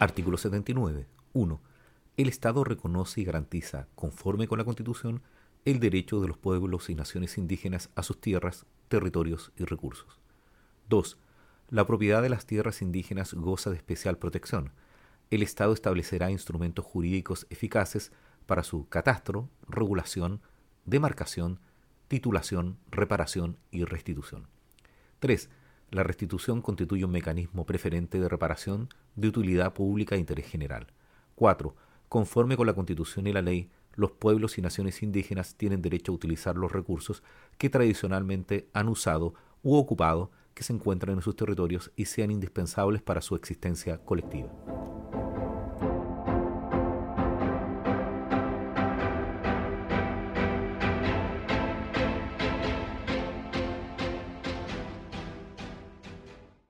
Artículo 79. 1. El Estado reconoce y garantiza, conforme con la Constitución, el derecho de los pueblos y naciones indígenas a sus tierras, territorios y recursos. 2. La propiedad de las tierras indígenas goza de especial protección. El Estado establecerá instrumentos jurídicos eficaces para su catastro, regulación, demarcación, titulación, reparación y restitución. 3 la restitución constituye un mecanismo preferente de reparación de utilidad pública e interés general. 4. Conforme con la Constitución y la ley, los pueblos y naciones indígenas tienen derecho a utilizar los recursos que tradicionalmente han usado u ocupado que se encuentran en sus territorios y sean indispensables para su existencia colectiva.